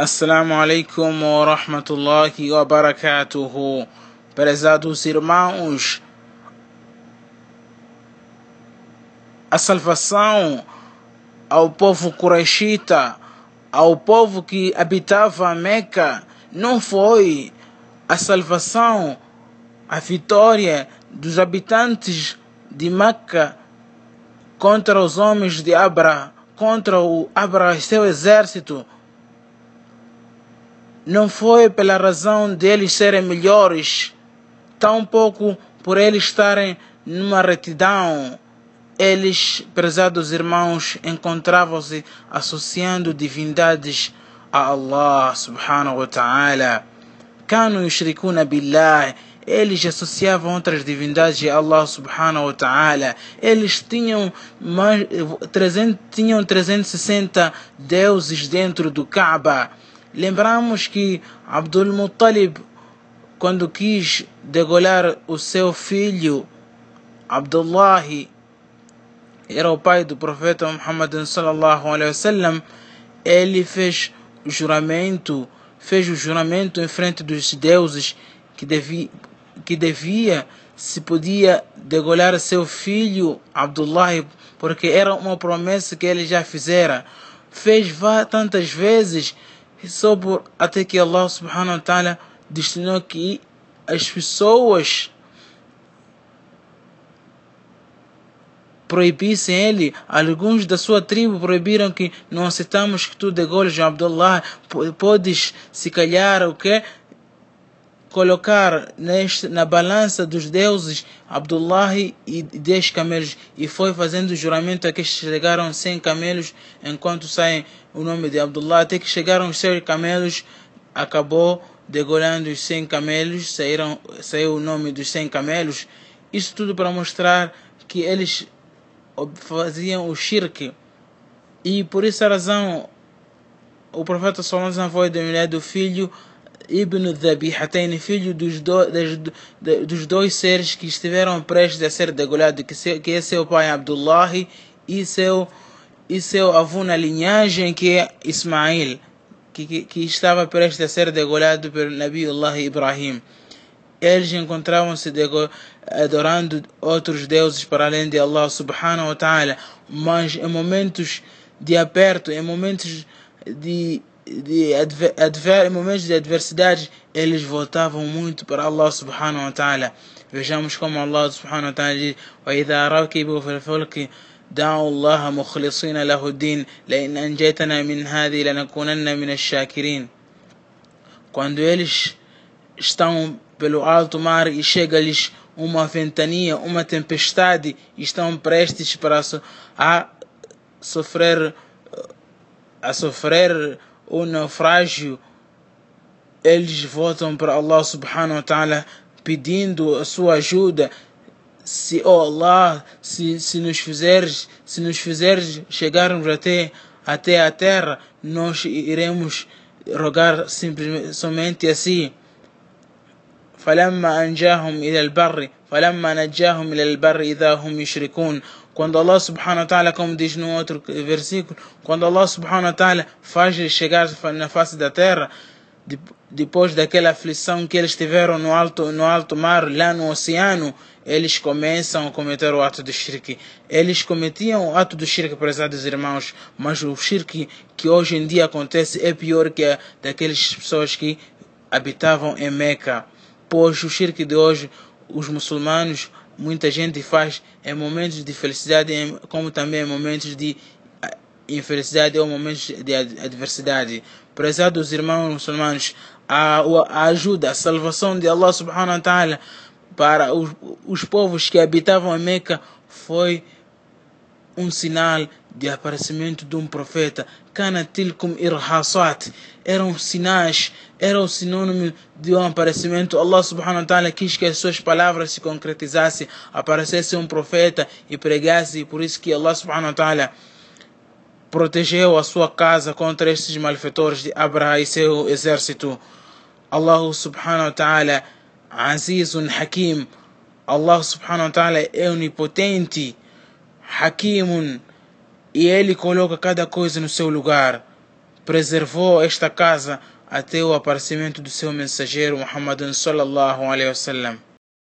Assalamu alaikum wa rahmatullahi wa barakatuhu. Prezados irmãos, a salvação ao povo Qurayshita, ao povo que habitava Meca, não foi a salvação, a vitória dos habitantes de Meca contra os homens de Abra, contra o Abra e seu exército não foi pela razão deles serem melhores, tampouco por eles estarem numa retidão. Eles, prezados irmãos, encontravam-se associando divindades a Allah subhanahu wa ta'ala. Kanu yushrikuna billah. Eles associavam outras divindades a Allah subhanahu wa ta'ala. Eles tinham, mais, 300, tinham 360 deuses dentro do Kaaba. Lembramos que Abdul Muttalib, quando quis degolar o seu filho, Abdullah, era o pai do profeta Muhammad sallallahu alaihi wasallam, ele fez o juramento, fez o juramento em frente dos deuses que devia, que devia se podia degolar seu filho Abdullah, porque era uma promessa que ele já fizera. Fez tantas vezes só por até que Allah subhanahu wa ta'ala destinou que as pessoas proibissem ele, alguns da sua tribo proibiram que não aceitamos que tu degoles Abdullah, podes se calhar o que colocar neste, na balança dos deuses Abdullah e 10 camelos. E foi fazendo juramento até que chegaram 100 camelos. Enquanto saem o nome de Abdullah até que chegaram os 100 camelos acabou degolando os 100 camelos saíram, saiu o nome dos 100 camelos. Isso tudo para mostrar que eles faziam o shirk. E por essa razão o profeta Salomão foi denominado do filho Ibn Dhabihatain, filho dos, do, das, dos dois seres que estiveram prestes a ser degolados, que, que é seu pai Abdullah e seu, e seu avô na linhagem, que é Ismail, que, que, que estava prestes a ser degolado pelo Nabiullah Ibrahim. Eles encontravam-se adorando outros deuses para além de Allah subhanahu wa ta'ala, mas em momentos de aperto, em momentos de de adver, adver, momentos de adversidade, eles voltavam muito para Allah subhanahu wa ta'ala. Vejamos como Allah subhanahu wa ta'ala diz: وَإِذَا رَكِبُوا فِي الْفُلْكِ دعوا الله مخلصين له الدين لئن أنجيتنا من هذه لنكونن من الشاكرين quando eles estão pelo alto mar e chega-lhes uma ventania, uma tempestade e estão prestes para a sofrer a sofrer o naufrágio, eles voltam para Allah subhanahu wa ta'ala pedindo a sua ajuda. Se, oh Allah, se, se nos fizeres, se nos fizeres chegarmos até, até a terra, nós iremos rogar simplesmente somente assim falamma anjahum ila al-barri falamma najahum ila al-barri idha quando Allah subhanahu wa ta'ala como diz no outro versículo quando Allah subhanahu wa ta'ala faz chegar na face da terra depois daquela aflição que eles tiveram no alto, no alto mar, lá no oceano, eles começam a cometer o ato do shirk. Eles cometiam o ato do shirk, prezados irmãos, mas o shirk que hoje em dia acontece é pior que a daquelas pessoas que habitavam em Meca. Pois o shirk de hoje, os muçulmanos muita gente faz em momentos de felicidade, como também em momentos de eh, infelicidade ou momentos de adversidade. Prezados irmãos muçulmanos, a, a ajuda, a salvação de Allah subhanahu wa ta'ala para os, os povos que habitavam em Meca foi um sinal de aparecimento de um profeta. Kana tilkum irhasat. Eram sinais, era o sinônimo de um aparecimento. Allah subhanahu wa ta'ala quis que as suas palavras se concretizassem, aparecesse um profeta e pregasse. Por isso que Allah subhanahu wa ta'ala protegeu a sua casa contra estes malfeitores de Abraha e seu exército. Allah subhanahu wa ta'ala Azizun Hakim. Allah subhanahu wa ta'ala é onipotente, Hakimun, e ele coloca cada coisa no seu lugar. preservou esta casa até o aparecimento do seu mensageiro Muhammad sallallahu alaihi wasallam.